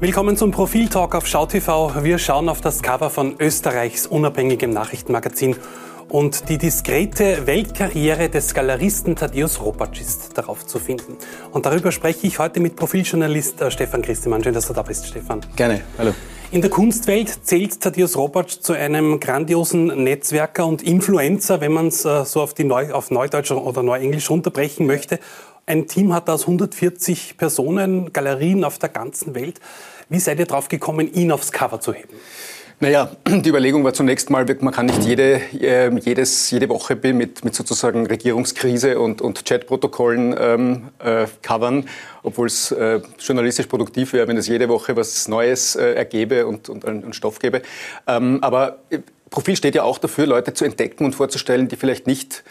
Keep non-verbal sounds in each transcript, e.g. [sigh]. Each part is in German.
Willkommen zum Profil-Talk auf SchauTV. Wir schauen auf das Cover von Österreichs unabhängigem Nachrichtenmagazin und die diskrete Weltkarriere des Galeristen Thaddeus Ropatsch ist darauf zu finden. Und darüber spreche ich heute mit Profiljournalist äh, Stefan Christemann. Schön, dass du da bist, Stefan. Gerne, hallo. In der Kunstwelt zählt Thaddeus Ropatsch zu einem grandiosen Netzwerker und Influencer, wenn man es äh, so auf, die Neu auf Neudeutsch oder Neuenglisch runterbrechen möchte. Ein Team hat aus 140 Personen, Galerien auf der ganzen Welt. Wie seid ihr drauf gekommen, ihn aufs Cover zu heben? Naja, die Überlegung war zunächst mal, man kann nicht jede, äh, jedes, jede Woche mit, mit sozusagen Regierungskrise und, und Chatprotokollen ähm, äh, covern, obwohl es äh, journalistisch produktiv wäre, wenn es jede Woche was Neues äh, ergebe und, und einen Stoff gäbe. Ähm, aber äh, Profil steht ja auch dafür, Leute zu entdecken und vorzustellen, die vielleicht nicht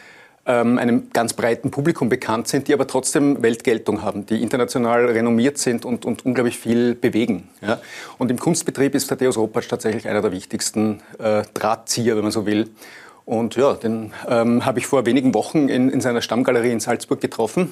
einem ganz breiten Publikum bekannt sind, die aber trotzdem Weltgeltung haben, die international renommiert sind und, und unglaublich viel bewegen. Ja? Und im Kunstbetrieb ist Thaddeus Ropatsch tatsächlich einer der wichtigsten äh, Drahtzieher, wenn man so will. Und ja, den ähm, habe ich vor wenigen Wochen in, in seiner Stammgalerie in Salzburg getroffen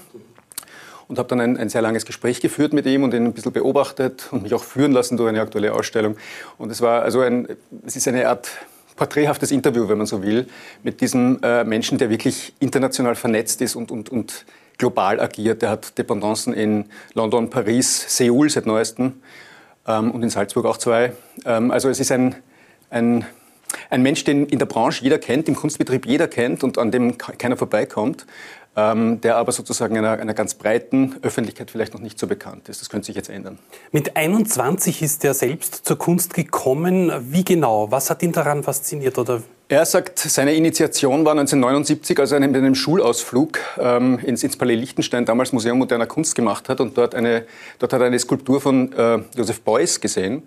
und habe dann ein, ein, sehr langes Gespräch geführt mit ihm und ihn ein bisschen beobachtet und mich auch führen lassen durch eine aktuelle Ausstellung. Und es war also ein, es ist eine Art porträthaftes Interview, wenn man so will, mit diesem äh, Menschen, der wirklich international vernetzt ist und, und, und global agiert. Der hat Dependancen in London, Paris, Seoul seit neuestem ähm, und in Salzburg auch zwei. Ähm, also es ist ein, ein, ein Mensch, den in der Branche jeder kennt, im Kunstbetrieb jeder kennt und an dem keiner vorbeikommt ähm, der aber sozusagen einer, einer ganz breiten Öffentlichkeit vielleicht noch nicht so bekannt ist. Das könnte sich jetzt ändern. Mit 21 ist er selbst zur Kunst gekommen. Wie genau? Was hat ihn daran fasziniert? Oder er sagt, seine Initiation war 1979, als er mit einem Schulausflug ähm, ins, ins Palais Liechtenstein, damals Museum moderner Kunst, gemacht hat. Und dort, eine, dort hat er eine Skulptur von äh, Joseph Beuys gesehen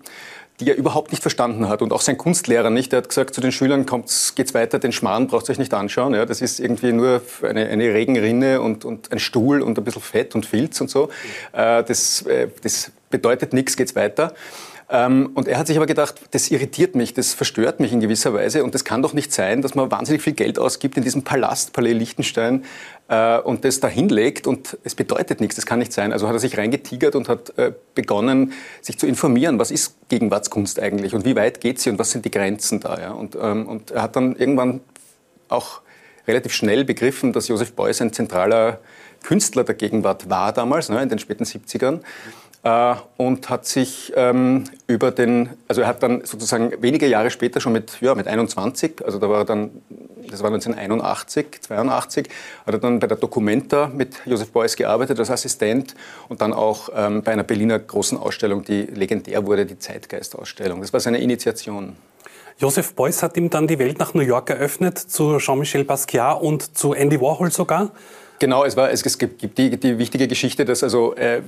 die er überhaupt nicht verstanden hat. Und auch sein Kunstlehrer nicht. Er hat gesagt zu den Schülern, kommt, geht's weiter, den Schmarrn braucht ihr euch nicht anschauen. Ja, das ist irgendwie nur eine, eine Regenrinne und, und ein Stuhl und ein bisschen Fett und Filz und so. Äh, das, äh, das bedeutet nichts, geht's weiter. Ähm, und er hat sich aber gedacht, das irritiert mich, das verstört mich in gewisser Weise und das kann doch nicht sein, dass man wahnsinnig viel Geld ausgibt in diesem Palast, Palais Liechtenstein, äh, und das da hinlegt und es bedeutet nichts, das kann nicht sein. Also hat er sich reingetigert und hat äh, begonnen, sich zu informieren, was ist Gegenwartskunst eigentlich und wie weit geht sie und was sind die Grenzen da. Ja? Und, ähm, und er hat dann irgendwann auch relativ schnell begriffen, dass Josef Beuys ein zentraler Künstler der Gegenwart war damals, ne, in den späten 70ern äh, und hat sich ähm, über den, also er hat dann sozusagen wenige Jahre später schon mit, ja, mit 21, also da war er dann, das war 1981, 82, hat er dann bei der Documenta mit Josef Beuys gearbeitet als Assistent und dann auch ähm, bei einer Berliner großen Ausstellung, die legendär wurde, die Zeitgeist-Ausstellung. Das war seine Initiation. Joseph Beuys hat ihm dann die Welt nach New York eröffnet, zu Jean-Michel Basquiat und zu Andy Warhol sogar. Genau, es, war, es, es gibt die, die, wichtige Geschichte, dass also äh,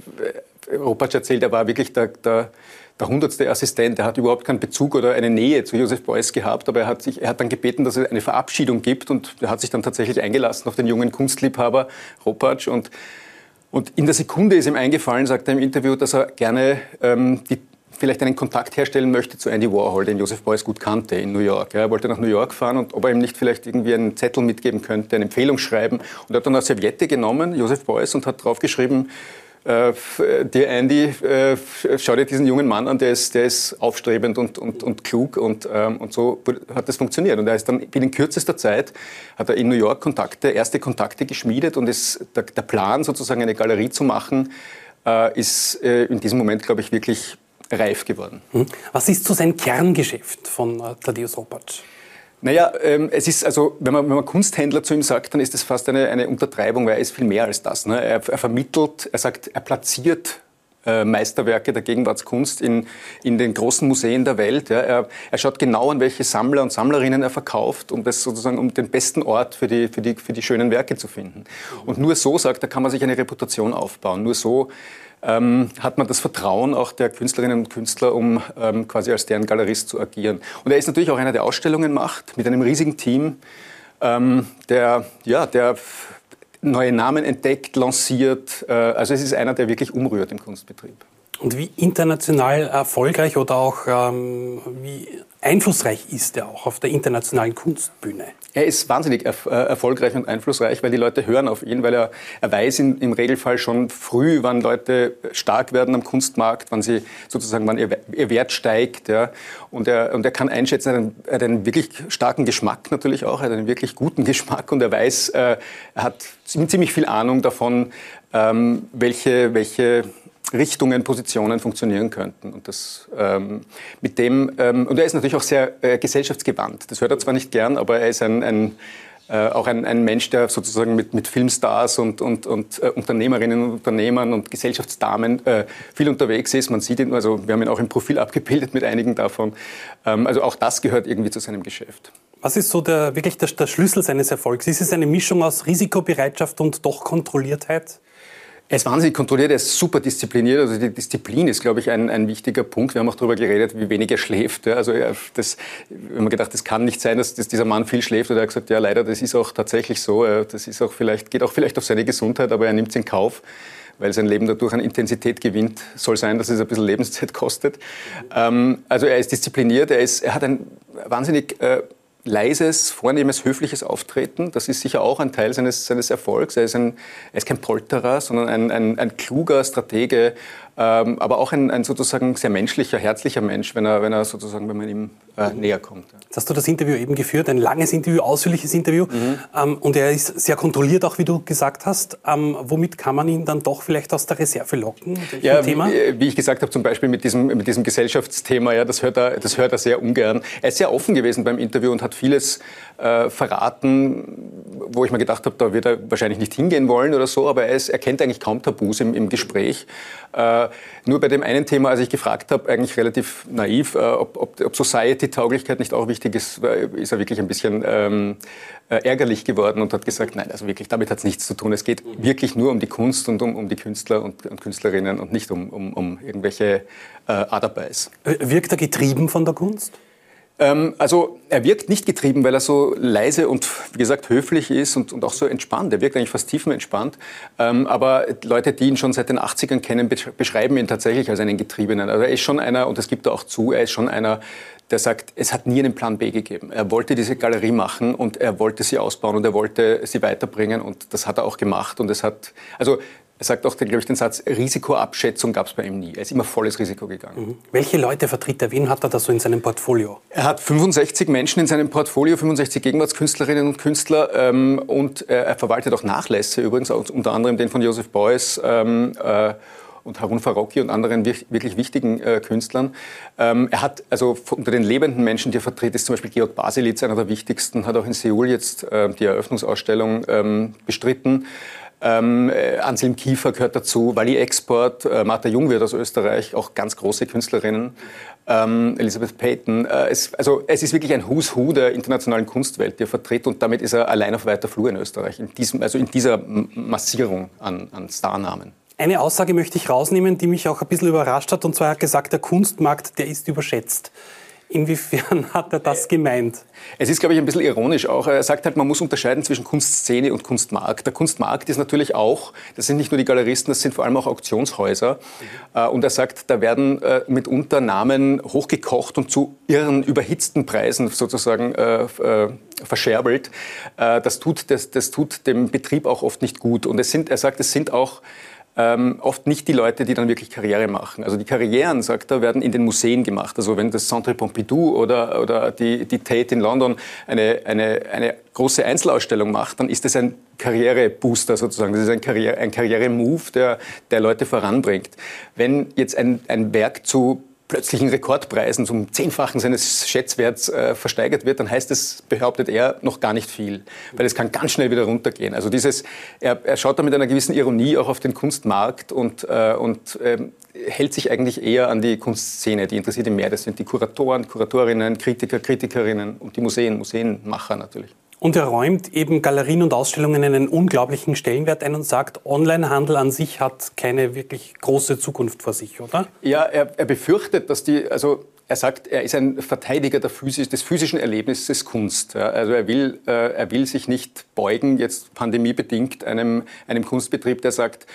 Ropatsch erzählt, er war wirklich der, der, der hundertste Assistent. Er hat überhaupt keinen Bezug oder eine Nähe zu Josef Beuys gehabt, aber er hat, sich, er hat dann gebeten, dass es eine Verabschiedung gibt und er hat sich dann tatsächlich eingelassen auf den jungen Kunstliebhaber Ropatsch und und in der Sekunde ist ihm eingefallen, sagt er im Interview, dass er gerne ähm, die vielleicht einen Kontakt herstellen möchte zu Andy Warhol, den Joseph Beuys gut kannte in New York. er wollte nach New York fahren und ob er ihm nicht vielleicht irgendwie einen Zettel mitgeben könnte, eine Empfehlung schreiben. Und er hat dann eine Serviette genommen, Joseph Beuys, und hat draufgeschrieben, äh, dir Andy, äh, schau dir diesen jungen Mann an, der ist, der ist aufstrebend und, und, und klug und, ähm, und so hat das funktioniert. Und er ist dann binnen kürzester Zeit, hat er in New York Kontakte, erste Kontakte geschmiedet und ist der, der Plan sozusagen eine Galerie zu machen, äh, ist äh, in diesem Moment, glaube ich, wirklich reif geworden. Hm. Was ist so sein Kerngeschäft von äh, Thaddeus Ropatsch? Naja, ähm, es ist also, wenn man, wenn man Kunsthändler zu ihm sagt, dann ist das fast eine, eine Untertreibung, weil er ist viel mehr als das. Ne? Er, er vermittelt, er sagt, er platziert äh, Meisterwerke der Gegenwartskunst in, in den großen Museen der Welt. Ja. Er, er, schaut genau an, welche Sammler und Sammlerinnen er verkauft, um das sozusagen, um den besten Ort für die, für die, für die schönen Werke zu finden. Und nur so, sagt er, kann man sich eine Reputation aufbauen. Nur so ähm, hat man das Vertrauen auch der Künstlerinnen und Künstler, um ähm, quasi als deren Galerist zu agieren. Und er ist natürlich auch einer, der Ausstellungen macht, mit einem riesigen Team, ähm, der, ja, der neue Namen entdeckt, lanciert. Äh, also es ist einer, der wirklich umrührt im Kunstbetrieb. Und wie international erfolgreich oder auch ähm, wie einflussreich ist er auch auf der internationalen Kunstbühne? Er ist wahnsinnig erf äh, erfolgreich und einflussreich, weil die Leute hören auf ihn, weil er, er weiß in, im Regelfall schon früh, wann Leute stark werden am Kunstmarkt, wann sie sozusagen, wann ihr, ihr Wert steigt. Ja. Und, er, und er kann einschätzen, er hat, einen, er hat einen wirklich starken Geschmack natürlich auch, er hat einen wirklich guten Geschmack und er weiß, äh, er hat ziemlich viel Ahnung davon, ähm, welche, welche Richtungen, Positionen funktionieren könnten. Und, das, ähm, mit dem, ähm, und er ist natürlich auch sehr äh, gesellschaftsgewandt. Das hört er zwar nicht gern, aber er ist ein, ein äh, auch ein, ein, Mensch, der sozusagen mit, mit Filmstars und, und, und äh, Unternehmerinnen und Unternehmern und Gesellschaftsdamen äh, viel unterwegs ist. Man sieht ihn, also wir haben ihn auch im Profil abgebildet mit einigen davon. Ähm, also auch das gehört irgendwie zu seinem Geschäft. Was ist so der, wirklich der, der Schlüssel seines Erfolgs? Ist es eine Mischung aus Risikobereitschaft und doch Kontrolliertheit? Er ist wahnsinnig kontrolliert, er ist super diszipliniert. Also die Disziplin ist, glaube ich, ein, ein wichtiger Punkt. Wir haben auch darüber geredet, wie wenig er schläft. Ja, also das, wir haben gedacht, das kann nicht sein, dass, dass, dieser Mann viel schläft. Und er hat gesagt, ja, leider, das ist auch tatsächlich so. Das ist auch vielleicht, geht auch vielleicht auf seine Gesundheit, aber er nimmt es in Kauf weil sein Leben dadurch an Intensität gewinnt, soll sein, dass es ein bisschen Lebenszeit kostet. Ähm, also er ist diszipliniert, er, ist, er hat ein wahnsinnig äh, leises, vornehmes, höfliches Auftreten. Das ist sicher auch ein Teil seines, seines Erfolgs. Er ist, ein, er ist kein Polterer, sondern ein, ein, ein kluger Stratege, ähm, aber auch ein, ein, sozusagen sehr menschlicher, herzlicher Mensch, wenn er, wenn er sozusagen, wenn man ihm äh, näher kommt. Jetzt hast du das Interview eben geführt, ein langes Interview, ausführliches Interview. Mhm. Ähm, und er ist sehr kontrolliert, auch wie du gesagt hast. Ähm, womit kann man ihn dann doch vielleicht aus der Reserve locken? Ja, Thema? Wie, wie, ich gesagt habe, zum Beispiel mit diesem, mit diesem Gesellschaftsthema, ja, das hört, er, das hört er sehr ungern. Er ist sehr offen gewesen beim Interview und hat vieles äh, verraten, wo ich mir gedacht habe, da wird er wahrscheinlich nicht hingehen wollen oder so, aber er, ist, er kennt eigentlich kaum Tabus im, im Gespräch. Äh, nur bei dem einen Thema, als ich gefragt habe, eigentlich relativ naiv, äh, ob, ob, ob Society-Tauglichkeit nicht auch wichtig ist, ist er wirklich ein bisschen ähm, äh, ärgerlich geworden und hat gesagt, nein, also wirklich, damit hat es nichts zu tun. Es geht wirklich nur um die Kunst und um, um die Künstler und, und, Künstlerinnen und nicht um, um, um irgendwelche äh, Adabais. Wirkt er getrieben von der Kunst? Ähm, also er wirkt nicht getrieben, weil er so leise und wie gesagt höflich ist und, und auch so entspannt. Er wirkt eigentlich fast tiefenentspannt. Ähm, aber Leute, die ihn schon seit den 80ern kennen, beschreiben ihn tatsächlich als einen Getriebenen. Also er ist schon einer, und das gibt er auch zu, er ist schon einer, der sagt, es hat nie einen Plan B gegeben. Er wollte diese Galerie machen und er wollte sie ausbauen und er wollte sie weiterbringen und das hat er auch gemacht. Und es hat, also er sagt auch, glaube ich, den Satz, Risikoabschätzung gab es bei ihm nie. Er ist immer volles Risiko gegangen. Mhm. Welche Leute vertritt er? Wen hat er da so in seinem Portfolio? Er hat 65 Menschen in seinem Portfolio, 65 Gegenwartskünstlerinnen und Künstler. Ähm, und äh, er verwaltet auch Nachlässe, übrigens unter anderem den von Joseph Beuys. Ähm, äh, und Harun Farocki und anderen wirklich wichtigen äh, Künstlern. Ähm, er hat also unter den lebenden Menschen, die er vertritt, ist zum Beispiel Georg Baselitz, einer der wichtigsten, hat auch in Seoul jetzt äh, die Eröffnungsausstellung ähm, bestritten. Ähm, äh, Anselm Kiefer gehört dazu, Wally Export, äh, Martha Jungwirth aus Österreich, auch ganz große Künstlerinnen. Ähm, Elizabeth Payton. Äh, es, also es ist wirklich ein Who's Who der internationalen Kunstwelt, die er vertritt und damit ist er allein auf weiter Flur in Österreich, in diesem, also in dieser Massierung an, an Starnamen. Eine Aussage möchte ich rausnehmen, die mich auch ein bisschen überrascht hat, und zwar hat gesagt, der Kunstmarkt, der ist überschätzt. Inwiefern [laughs] hat er das gemeint? Es ist, glaube ich, ein bisschen ironisch auch. Er sagt halt, man muss unterscheiden zwischen Kunstszene und Kunstmarkt. Der Kunstmarkt ist natürlich auch, das sind nicht nur die Galeristen, das sind vor allem auch Auktionshäuser. Mhm. Und er sagt, da werden äh, mitunter Namen hochgekocht und zu irren, überhitzten Preisen sozusagen äh, äh, verscherbelt. Das tut, das, das tut dem Betrieb auch oft nicht gut. Und es sind, er sagt, es sind auch ähm, oft nicht die Leute, die dann wirklich Karriere machen. Also die Karrieren, sagt er, werden in den Museen gemacht. Also wenn das Centre Pompidou oder, oder die, die Tate in London eine, eine, eine große Einzelausstellung macht, dann ist das ein Karrierebooster sozusagen. Das ist ein, Karriere, ein Karrieremove, der, der Leute voranbringt. Wenn jetzt ein, ein Werk zu plötzlichen Rekordpreisen zum Zehnfachen seines Schätzwerts äh, versteigert wird, dann heißt es, behauptet er, noch gar nicht viel. Weil es kann ganz schnell wieder runtergehen. Also dieses, er, er schaut da mit einer gewissen Ironie auch auf den Kunstmarkt und, äh, und äh, hält sich eigentlich eher an die Kunstszene. Die interessiert ihn mehr. Das sind die Kuratoren, Kuratorinnen, Kritiker, Kritikerinnen und die Museen, Museenmacher natürlich. Und er räumt eben Galerien und Ausstellungen einen unglaublichen Stellenwert ein und sagt, Onlinehandel an sich hat keine wirklich große Zukunft vor sich, oder? Ja, er, er befürchtet, dass die, also er sagt, er ist ein Verteidiger Physis, des physischen Erlebnisses Kunst. Ja, also er will, äh, er will sich nicht beugen, jetzt pandemiebedingt, einem, einem Kunstbetrieb, der sagt,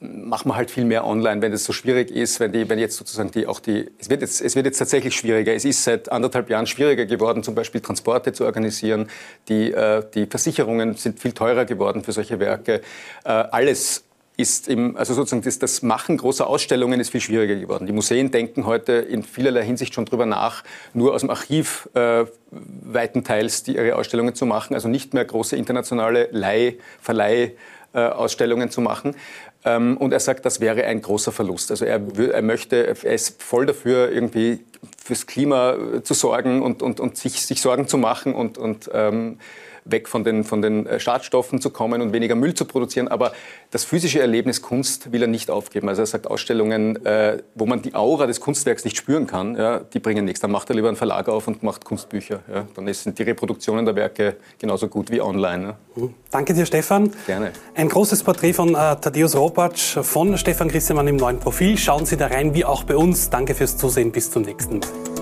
machen wir halt viel mehr online, wenn es so schwierig ist, wenn, die, wenn jetzt sozusagen die auch die, es wird, jetzt, es wird jetzt tatsächlich schwieriger. Es ist seit anderthalb Jahren schwieriger geworden, zum Beispiel Transporte zu organisieren. Die, äh, die Versicherungen sind viel teurer geworden für solche Werke. Äh, alles ist im, also sozusagen das, das, Machen großer Ausstellungen ist viel schwieriger geworden. Die Museen denken heute in vielerlei Hinsicht schon drüber nach, nur aus dem Archiv äh, weitenteils die, ihre Ausstellungen zu machen, also nicht mehr große internationale Leih, Verleih, äh, Ausstellungen zu machen. Ähm, und er sagt, das wäre ein großer Verlust. Also er, er möchte, er ist voll dafür, irgendwie fürs Klima zu sorgen und, und, und sich, sich Sorgen zu machen und, und ähm, weg von den, von den äh, Schadstoffen zu kommen und weniger Müll zu produzieren. Aber das physische Erlebnis Kunst will er nicht aufgeben. Also er sagt, Ausstellungen, äh, wo man die Aura des Kunstwerks nicht spüren kann, ja, die bringen nichts. Dann macht er lieber einen Verlag auf und macht Kunstbücher. Ja. Dann sind die Reproduktionen der Werke genauso gut wie online. Ja. Mhm. Danke dir, Stefan. Gerne. Ein großes Porträt von äh, Thaddeus Ropatsch von Stefan Christemann im neuen Profil. Schauen Sie da rein, wie auch bei uns. Danke fürs Zusehen. Bis zum nächsten Mal.